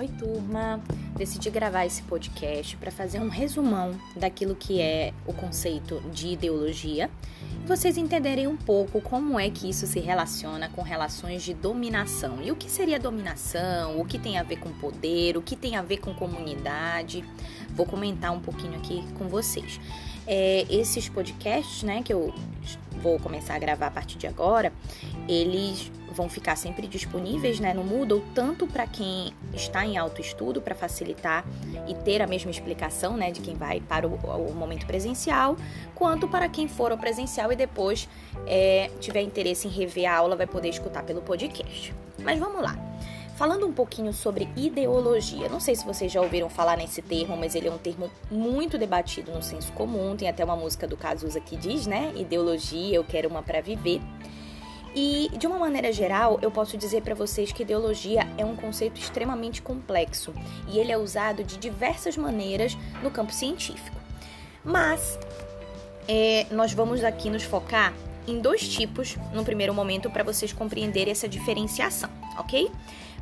Oi, turma! Decidi gravar esse podcast para fazer um resumão daquilo que é o conceito de ideologia e vocês entenderem um pouco como é que isso se relaciona com relações de dominação. E o que seria dominação, o que tem a ver com poder, o que tem a ver com comunidade. Vou comentar um pouquinho aqui com vocês. É, esses podcasts, né, que eu vou começar a gravar a partir de agora, eles vão ficar sempre disponíveis né, no Moodle, tanto para quem está em autoestudo, para facilitar e ter a mesma explicação né, de quem vai para o, o momento presencial, quanto para quem for ao presencial e depois é, tiver interesse em rever a aula, vai poder escutar pelo podcast. Mas vamos lá. Falando um pouquinho sobre ideologia, não sei se vocês já ouviram falar nesse termo, mas ele é um termo muito debatido no senso comum. Tem até uma música do Cazuza que diz, né? Ideologia, eu quero uma para viver. E, de uma maneira geral, eu posso dizer para vocês que ideologia é um conceito extremamente complexo e ele é usado de diversas maneiras no campo científico. Mas é, nós vamos aqui nos focar em dois tipos no primeiro momento para vocês compreenderem essa diferenciação, ok?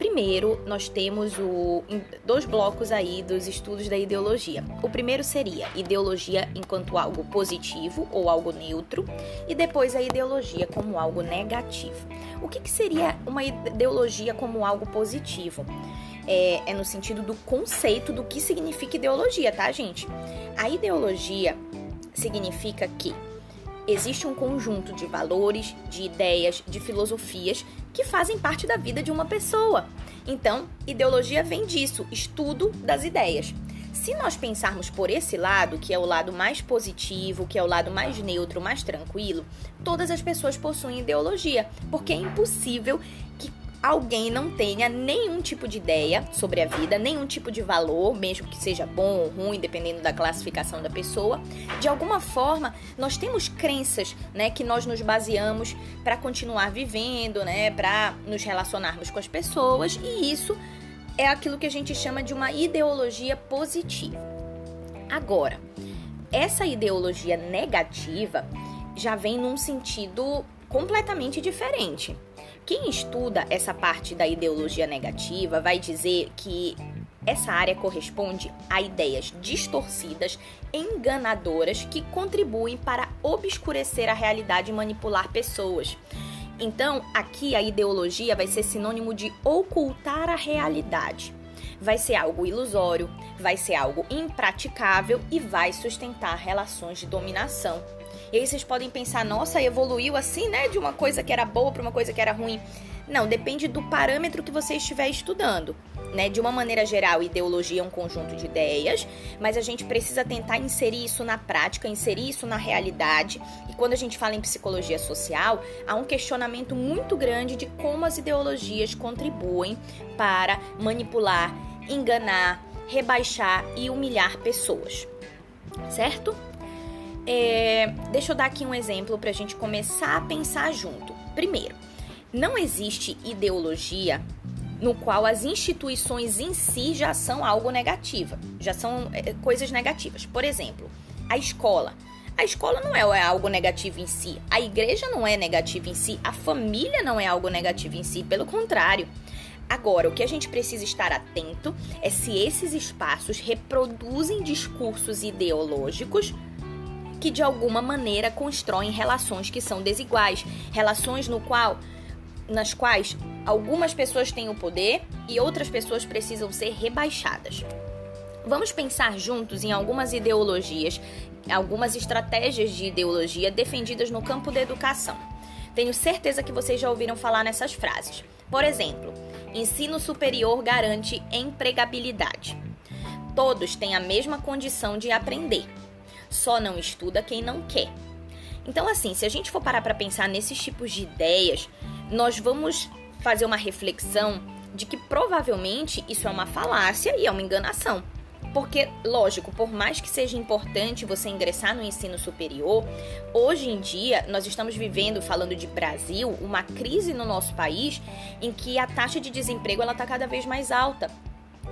Primeiro, nós temos o, dois blocos aí dos estudos da ideologia. O primeiro seria ideologia enquanto algo positivo ou algo neutro, e depois a ideologia como algo negativo. O que, que seria uma ideologia como algo positivo? É, é no sentido do conceito do que significa ideologia, tá, gente? A ideologia significa que existe um conjunto de valores, de ideias, de filosofias que fazem parte da vida de uma pessoa. Então, ideologia vem disso, estudo das ideias. Se nós pensarmos por esse lado, que é o lado mais positivo, que é o lado mais neutro, mais tranquilo, todas as pessoas possuem ideologia, porque é impossível que alguém não tenha nenhum tipo de ideia sobre a vida, nenhum tipo de valor, mesmo que seja bom ou ruim, dependendo da classificação da pessoa. De alguma forma, nós temos crenças, né, que nós nos baseamos para continuar vivendo, né, para nos relacionarmos com as pessoas, e isso é aquilo que a gente chama de uma ideologia positiva. Agora, essa ideologia negativa já vem num sentido completamente diferente. Quem estuda essa parte da ideologia negativa vai dizer que essa área corresponde a ideias distorcidas, enganadoras que contribuem para obscurecer a realidade e manipular pessoas. Então, aqui a ideologia vai ser sinônimo de ocultar a realidade. Vai ser algo ilusório, vai ser algo impraticável e vai sustentar relações de dominação e aí vocês podem pensar, nossa, evoluiu assim, né? De uma coisa que era boa para uma coisa que era ruim. Não, depende do parâmetro que você estiver estudando. Né? De uma maneira geral, ideologia é um conjunto de ideias, mas a gente precisa tentar inserir isso na prática, inserir isso na realidade. E quando a gente fala em psicologia social, há um questionamento muito grande de como as ideologias contribuem para manipular, enganar, rebaixar e humilhar pessoas. Certo? É, deixa eu dar aqui um exemplo para a gente começar a pensar junto. Primeiro, não existe ideologia no qual as instituições em si já são algo negativo, já são é, coisas negativas. Por exemplo, a escola. A escola não é algo negativo em si, a igreja não é negativa em si, a família não é algo negativo em si, pelo contrário. Agora, o que a gente precisa estar atento é se esses espaços reproduzem discursos ideológicos que de alguma maneira constroem relações que são desiguais, relações no qual nas quais algumas pessoas têm o poder e outras pessoas precisam ser rebaixadas. Vamos pensar juntos em algumas ideologias, algumas estratégias de ideologia defendidas no campo da educação. Tenho certeza que vocês já ouviram falar nessas frases. Por exemplo, ensino superior garante empregabilidade. Todos têm a mesma condição de aprender. Só não estuda quem não quer. Então, assim, se a gente for parar para pensar nesses tipos de ideias, nós vamos fazer uma reflexão de que provavelmente isso é uma falácia e é uma enganação. Porque, lógico, por mais que seja importante você ingressar no ensino superior, hoje em dia nós estamos vivendo, falando de Brasil, uma crise no nosso país em que a taxa de desemprego ela está cada vez mais alta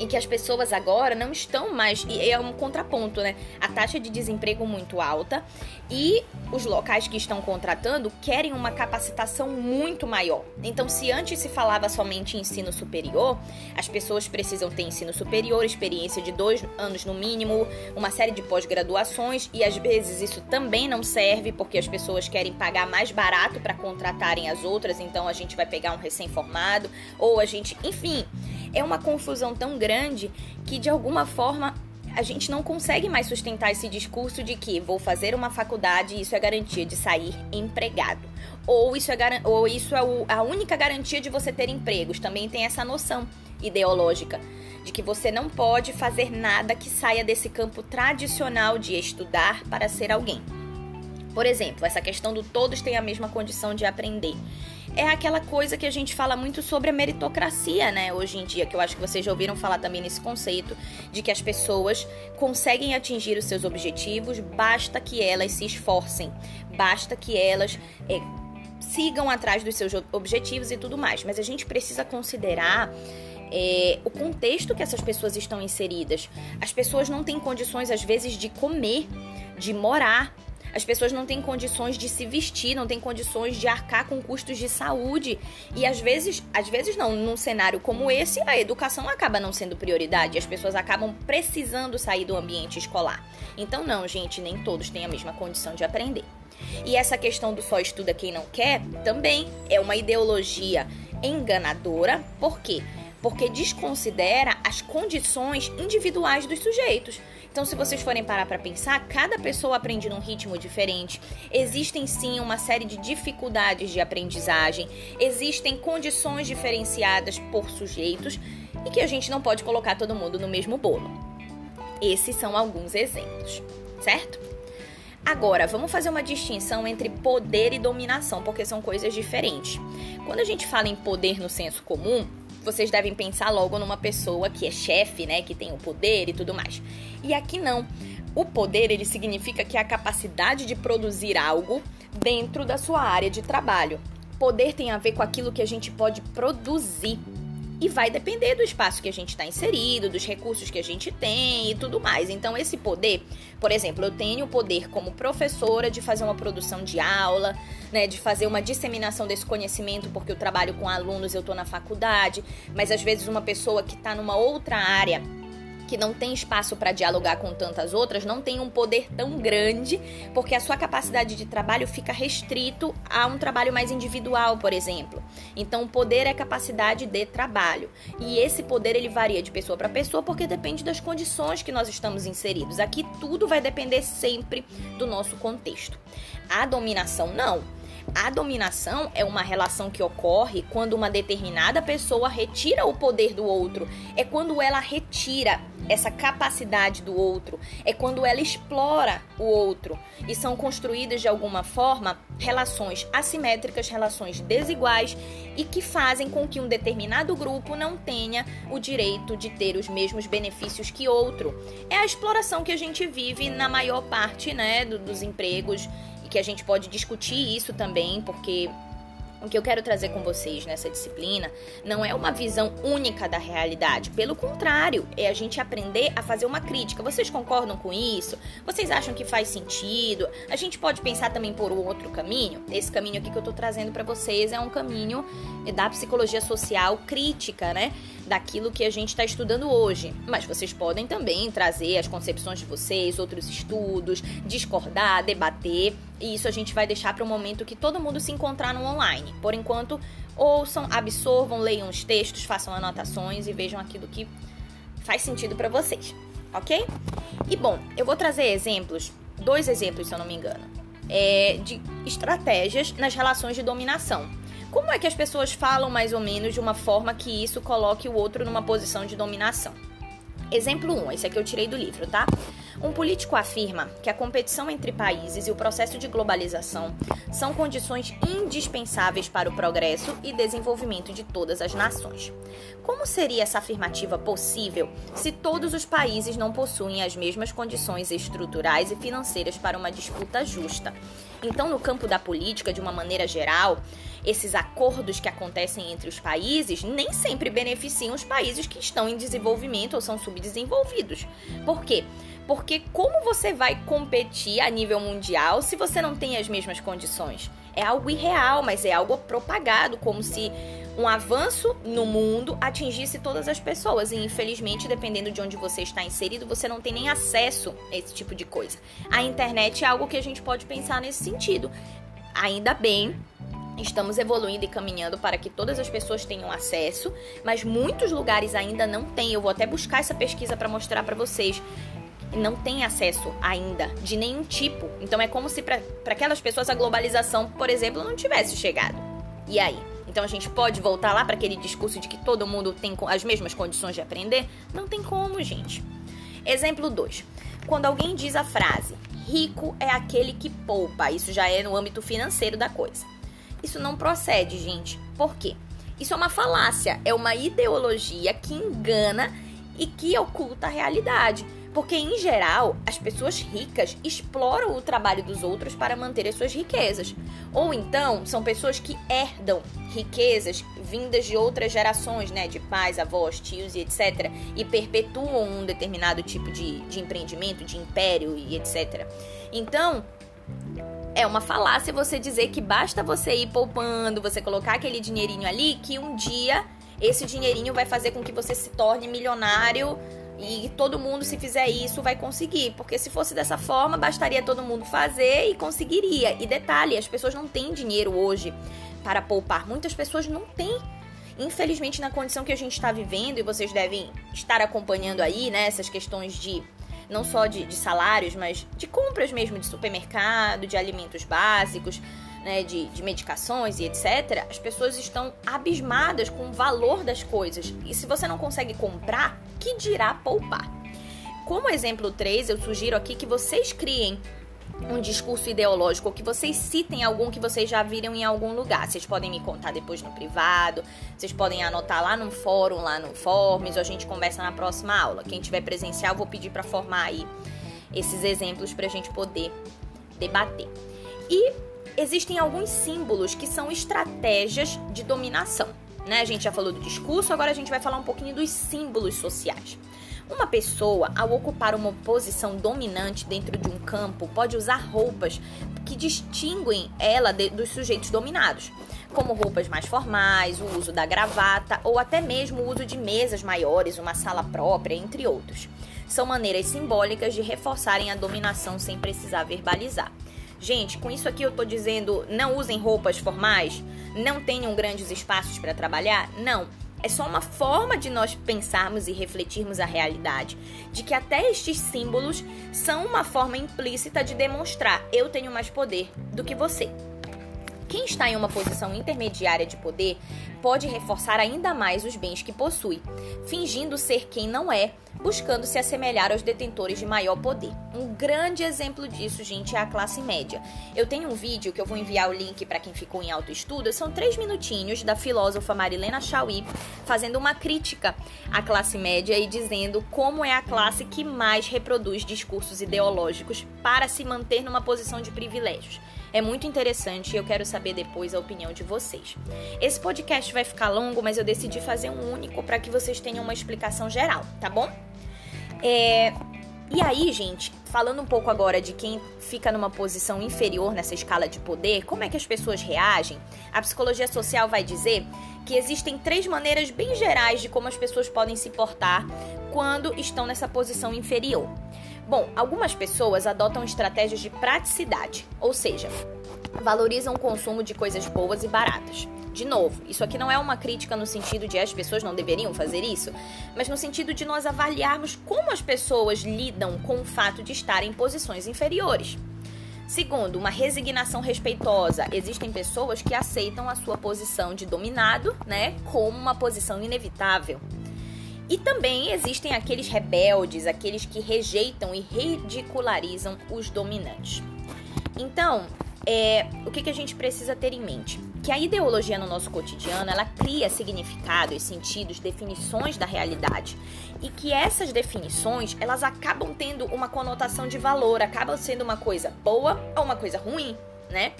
em que as pessoas agora não estão mais. E é um contraponto, né? A taxa de desemprego muito alta e os locais que estão contratando querem uma capacitação muito maior. Então, se antes se falava somente em ensino superior, as pessoas precisam ter ensino superior, experiência de dois anos no mínimo, uma série de pós-graduações, e às vezes isso também não serve porque as pessoas querem pagar mais barato para contratarem as outras, então a gente vai pegar um recém-formado, ou a gente. Enfim, é uma confusão tão grande que de alguma forma a gente não consegue mais sustentar esse discurso de que vou fazer uma faculdade e isso é garantia de sair empregado. Ou isso é, ou isso é o, a única garantia de você ter empregos. Também tem essa noção ideológica de que você não pode fazer nada que saia desse campo tradicional de estudar para ser alguém. Por exemplo, essa questão do todos têm a mesma condição de aprender é aquela coisa que a gente fala muito sobre a meritocracia, né, hoje em dia, que eu acho que vocês já ouviram falar também nesse conceito de que as pessoas conseguem atingir os seus objetivos, basta que elas se esforcem, basta que elas é, sigam atrás dos seus objetivos e tudo mais. Mas a gente precisa considerar é, o contexto que essas pessoas estão inseridas. As pessoas não têm condições, às vezes, de comer, de morar, as pessoas não têm condições de se vestir, não têm condições de arcar com custos de saúde. E às vezes, às vezes não, num cenário como esse, a educação acaba não sendo prioridade. As pessoas acabam precisando sair do ambiente escolar. Então, não, gente, nem todos têm a mesma condição de aprender. E essa questão do só estuda quem não quer também é uma ideologia enganadora. Por quê? Porque desconsidera as condições individuais dos sujeitos. Então, se vocês forem parar para pensar, cada pessoa aprende num ritmo diferente. Existem sim uma série de dificuldades de aprendizagem, existem condições diferenciadas por sujeitos e que a gente não pode colocar todo mundo no mesmo bolo. Esses são alguns exemplos, certo? Agora, vamos fazer uma distinção entre poder e dominação, porque são coisas diferentes. Quando a gente fala em poder no senso comum, vocês devem pensar logo numa pessoa que é chefe, né, que tem o poder e tudo mais. E aqui não. O poder, ele significa que é a capacidade de produzir algo dentro da sua área de trabalho. Poder tem a ver com aquilo que a gente pode produzir e vai depender do espaço que a gente está inserido, dos recursos que a gente tem e tudo mais. Então, esse poder, por exemplo, eu tenho o poder como professora de fazer uma produção de aula, né, de fazer uma disseminação desse conhecimento, porque eu trabalho com alunos, eu estou na faculdade, mas às vezes uma pessoa que está numa outra área que não tem espaço para dialogar com tantas outras, não tem um poder tão grande, porque a sua capacidade de trabalho fica restrito a um trabalho mais individual, por exemplo. Então, o poder é capacidade de trabalho. E esse poder ele varia de pessoa para pessoa porque depende das condições que nós estamos inseridos. Aqui tudo vai depender sempre do nosso contexto. A dominação não. A dominação é uma relação que ocorre quando uma determinada pessoa retira o poder do outro. É quando ela retira essa capacidade do outro, é quando ela explora o outro. E são construídas de alguma forma relações assimétricas, relações desiguais e que fazem com que um determinado grupo não tenha o direito de ter os mesmos benefícios que outro. É a exploração que a gente vive na maior parte né, dos empregos que a gente pode discutir isso também, porque o que eu quero trazer com vocês nessa disciplina não é uma visão única da realidade. Pelo contrário, é a gente aprender a fazer uma crítica. Vocês concordam com isso? Vocês acham que faz sentido? A gente pode pensar também por um outro caminho? Esse caminho aqui que eu tô trazendo para vocês é um caminho da psicologia social crítica, né? Daquilo que a gente está estudando hoje. Mas vocês podem também trazer as concepções de vocês, outros estudos, discordar, debater. E isso a gente vai deixar para o momento que todo mundo se encontrar no online. Por enquanto, ouçam, absorvam, leiam os textos, façam anotações e vejam aquilo que faz sentido para vocês, ok? E bom, eu vou trazer exemplos, dois exemplos, se eu não me engano, é, de estratégias nas relações de dominação. Como é que as pessoas falam mais ou menos de uma forma que isso coloque o outro numa posição de dominação? Exemplo 1, esse aqui eu tirei do livro, tá? Um político afirma que a competição entre países e o processo de globalização são condições indispensáveis para o progresso e desenvolvimento de todas as nações. Como seria essa afirmativa possível se todos os países não possuem as mesmas condições estruturais e financeiras para uma disputa justa? Então, no campo da política, de uma maneira geral, esses acordos que acontecem entre os países nem sempre beneficiam os países que estão em desenvolvimento ou são subdesenvolvidos. Por quê? Porque como você vai competir a nível mundial se você não tem as mesmas condições? É algo irreal, mas é algo propagado, como se um avanço no mundo atingisse todas as pessoas. E infelizmente, dependendo de onde você está inserido, você não tem nem acesso a esse tipo de coisa. A internet é algo que a gente pode pensar nesse sentido. Ainda bem Estamos evoluindo e caminhando para que todas as pessoas tenham acesso, mas muitos lugares ainda não têm. Eu vou até buscar essa pesquisa para mostrar para vocês. Não tem acesso ainda de nenhum tipo. Então é como se para aquelas pessoas a globalização, por exemplo, não tivesse chegado. E aí? Então a gente pode voltar lá para aquele discurso de que todo mundo tem as mesmas condições de aprender? Não tem como, gente. Exemplo 2. Quando alguém diz a frase: rico é aquele que poupa, isso já é no âmbito financeiro da coisa. Isso não procede, gente. Por quê? Isso é uma falácia, é uma ideologia que engana e que oculta a realidade. Porque, em geral, as pessoas ricas exploram o trabalho dos outros para manter as suas riquezas. Ou então, são pessoas que herdam riquezas vindas de outras gerações, né? De pais, avós, tios e etc. E perpetuam um determinado tipo de, de empreendimento, de império e etc. Então, é uma falácia você dizer que basta você ir poupando, você colocar aquele dinheirinho ali, que um dia esse dinheirinho vai fazer com que você se torne milionário e todo mundo, se fizer isso, vai conseguir. Porque se fosse dessa forma, bastaria todo mundo fazer e conseguiria. E detalhe, as pessoas não têm dinheiro hoje para poupar. Muitas pessoas não têm. Infelizmente, na condição que a gente está vivendo, e vocês devem estar acompanhando aí, né, essas questões de não só de, de salários, mas de compras mesmo de supermercado, de alimentos básicos, né, de, de medicações e etc., as pessoas estão abismadas com o valor das coisas. E se você não consegue comprar, que dirá poupar? Como exemplo 3, eu sugiro aqui que vocês criem um discurso ideológico, que vocês citem algum que vocês já viram em algum lugar. Vocês podem me contar depois no privado, vocês podem anotar lá no fórum, lá no Forms, ou a gente conversa na próxima aula. Quem tiver presencial, vou pedir para formar aí esses exemplos para a gente poder debater. E existem alguns símbolos que são estratégias de dominação. Né? A gente já falou do discurso, agora a gente vai falar um pouquinho dos símbolos sociais. Uma pessoa, ao ocupar uma posição dominante dentro de um campo, pode usar roupas que distinguem ela de, dos sujeitos dominados, como roupas mais formais, o uso da gravata ou até mesmo o uso de mesas maiores, uma sala própria, entre outros. São maneiras simbólicas de reforçarem a dominação sem precisar verbalizar. Gente, com isso aqui eu tô dizendo não usem roupas formais, não tenham grandes espaços para trabalhar? Não é só uma forma de nós pensarmos e refletirmos a realidade, de que até estes símbolos são uma forma implícita de demonstrar eu tenho mais poder do que você. Quem está em uma posição intermediária de poder pode reforçar ainda mais os bens que possui, fingindo ser quem não é, buscando se assemelhar aos detentores de maior poder. Um grande exemplo disso, gente, é a classe média. Eu tenho um vídeo que eu vou enviar o link para quem ficou em autoestudo, são três minutinhos da filósofa Marilena Chauí fazendo uma crítica à classe média e dizendo como é a classe que mais reproduz discursos ideológicos para se manter numa posição de privilégios. É muito interessante e eu quero saber depois a opinião de vocês. Esse podcast vai ficar longo, mas eu decidi fazer um único para que vocês tenham uma explicação geral, tá bom? É... E aí, gente, falando um pouco agora de quem fica numa posição inferior nessa escala de poder, como é que as pessoas reagem? A psicologia social vai dizer que existem três maneiras bem gerais de como as pessoas podem se portar quando estão nessa posição inferior. Bom, algumas pessoas adotam estratégias de praticidade, ou seja, valorizam o consumo de coisas boas e baratas. De novo, isso aqui não é uma crítica no sentido de as pessoas não deveriam fazer isso, mas no sentido de nós avaliarmos como as pessoas lidam com o fato de estar em posições inferiores. Segundo, uma resignação respeitosa. Existem pessoas que aceitam a sua posição de dominado, né, como uma posição inevitável. E também existem aqueles rebeldes, aqueles que rejeitam e ridicularizam os dominantes. Então, é, o que, que a gente precisa ter em mente? Que a ideologia no nosso cotidiano ela cria significados, sentidos, definições da realidade e que essas definições elas acabam tendo uma conotação de valor, acabam sendo uma coisa boa ou uma coisa ruim, né?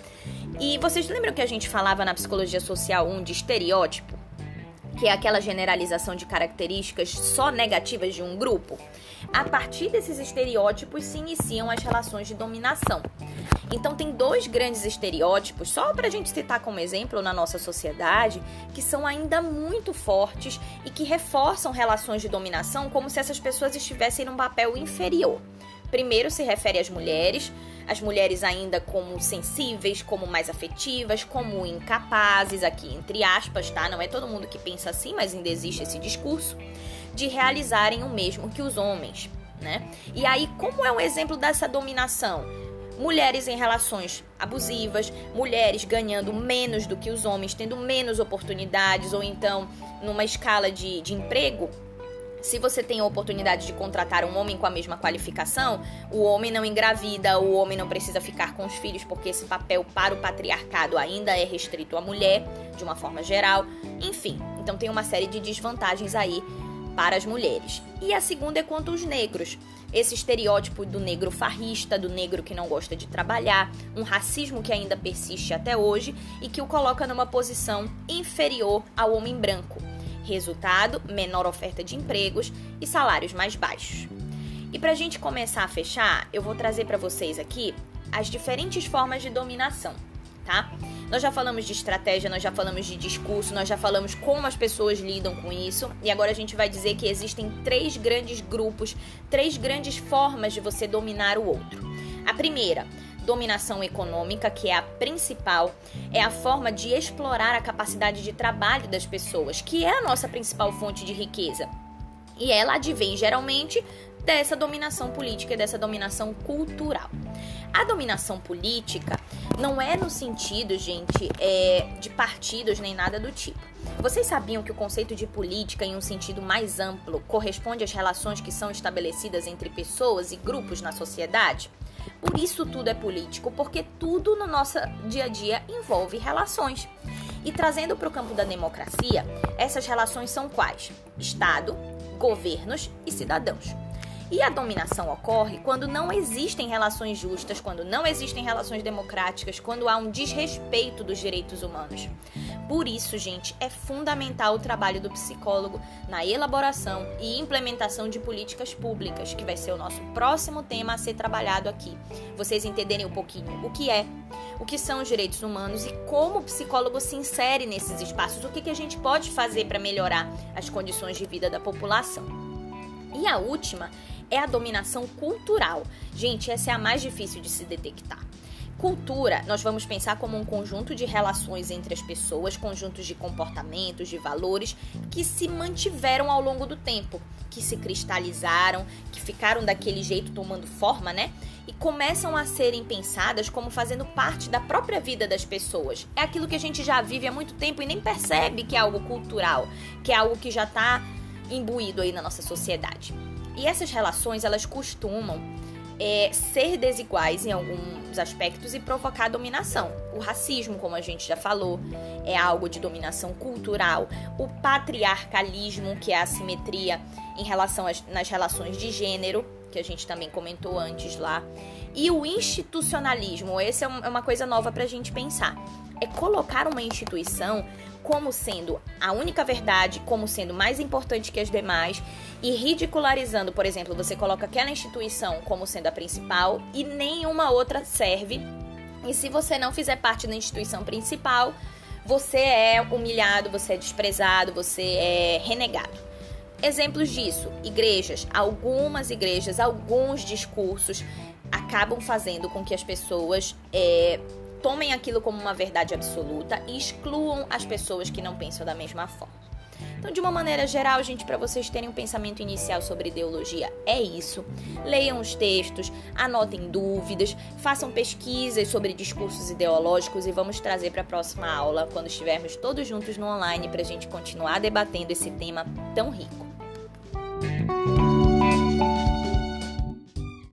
E vocês lembram que a gente falava na psicologia social 1 de estereótipo? Que é aquela generalização de características só negativas de um grupo. a partir desses estereótipos se iniciam as relações de dominação. Então, tem dois grandes estereótipos, só para a gente citar como exemplo na nossa sociedade, que são ainda muito fortes e que reforçam relações de dominação como se essas pessoas estivessem num papel inferior. Primeiro se refere às mulheres, as mulheres ainda como sensíveis, como mais afetivas, como incapazes, aqui entre aspas, tá? Não é todo mundo que pensa assim, mas ainda existe esse discurso, de realizarem o mesmo que os homens, né? E aí, como é um exemplo dessa dominação? Mulheres em relações abusivas, mulheres ganhando menos do que os homens, tendo menos oportunidades, ou então numa escala de, de emprego, se você tem a oportunidade de contratar um homem com a mesma qualificação, o homem não engravida, o homem não precisa ficar com os filhos, porque esse papel para o patriarcado ainda é restrito à mulher, de uma forma geral. Enfim, então tem uma série de desvantagens aí para as mulheres. E a segunda é quanto aos negros. Esse estereótipo do negro farrista, do negro que não gosta de trabalhar, um racismo que ainda persiste até hoje e que o coloca numa posição inferior ao homem branco. Resultado: menor oferta de empregos e salários mais baixos. E para a gente começar a fechar, eu vou trazer para vocês aqui as diferentes formas de dominação, tá? Nós já falamos de estratégia, nós já falamos de discurso, nós já falamos como as pessoas lidam com isso, e agora a gente vai dizer que existem três grandes grupos, três grandes formas de você dominar o outro. A primeira, dominação econômica, que é a principal, é a forma de explorar a capacidade de trabalho das pessoas, que é a nossa principal fonte de riqueza. E ela advém geralmente dessa dominação política e dessa dominação cultural. A dominação política não é no sentido, gente, é, de partidos nem nada do tipo. Vocês sabiam que o conceito de política, em um sentido mais amplo, corresponde às relações que são estabelecidas entre pessoas e grupos na sociedade? Por isso tudo é político, porque tudo no nosso dia a dia envolve relações. E trazendo para o campo da democracia, essas relações são quais? Estado, governos e cidadãos. E a dominação ocorre quando não existem relações justas, quando não existem relações democráticas, quando há um desrespeito dos direitos humanos. Por isso, gente, é fundamental o trabalho do psicólogo na elaboração e implementação de políticas públicas, que vai ser o nosso próximo tema a ser trabalhado aqui. Vocês entenderem um pouquinho o que é, o que são os direitos humanos e como o psicólogo se insere nesses espaços, o que, que a gente pode fazer para melhorar as condições de vida da população. E a última é a dominação cultural. Gente, essa é a mais difícil de se detectar. Cultura, nós vamos pensar como um conjunto de relações entre as pessoas, conjuntos de comportamentos, de valores que se mantiveram ao longo do tempo, que se cristalizaram, que ficaram daquele jeito tomando forma, né? E começam a serem pensadas como fazendo parte da própria vida das pessoas. É aquilo que a gente já vive há muito tempo e nem percebe que é algo cultural, que é algo que já está imbuído aí na nossa sociedade. E essas relações, elas costumam é, ser desiguais em alguns aspectos e provocar dominação. O racismo, como a gente já falou, é algo de dominação cultural. O patriarcalismo, que é a assimetria em relação às, nas relações de gênero, que a gente também comentou antes lá. E o institucionalismo, essa é, é uma coisa nova para a gente pensar. É colocar uma instituição como sendo a única verdade, como sendo mais importante que as demais e ridicularizando, por exemplo, você coloca aquela instituição como sendo a principal e nenhuma outra serve. E se você não fizer parte da instituição principal, você é humilhado, você é desprezado, você é renegado. Exemplos disso: igrejas, algumas igrejas, alguns discursos acabam fazendo com que as pessoas é, tomem aquilo como uma verdade absoluta e excluam as pessoas que não pensam da mesma forma. Então, de uma maneira geral, gente, para vocês terem um pensamento inicial sobre ideologia, é isso. Leiam os textos, anotem dúvidas, façam pesquisas sobre discursos ideológicos e vamos trazer para a próxima aula, quando estivermos todos juntos no online, para a gente continuar debatendo esse tema tão rico.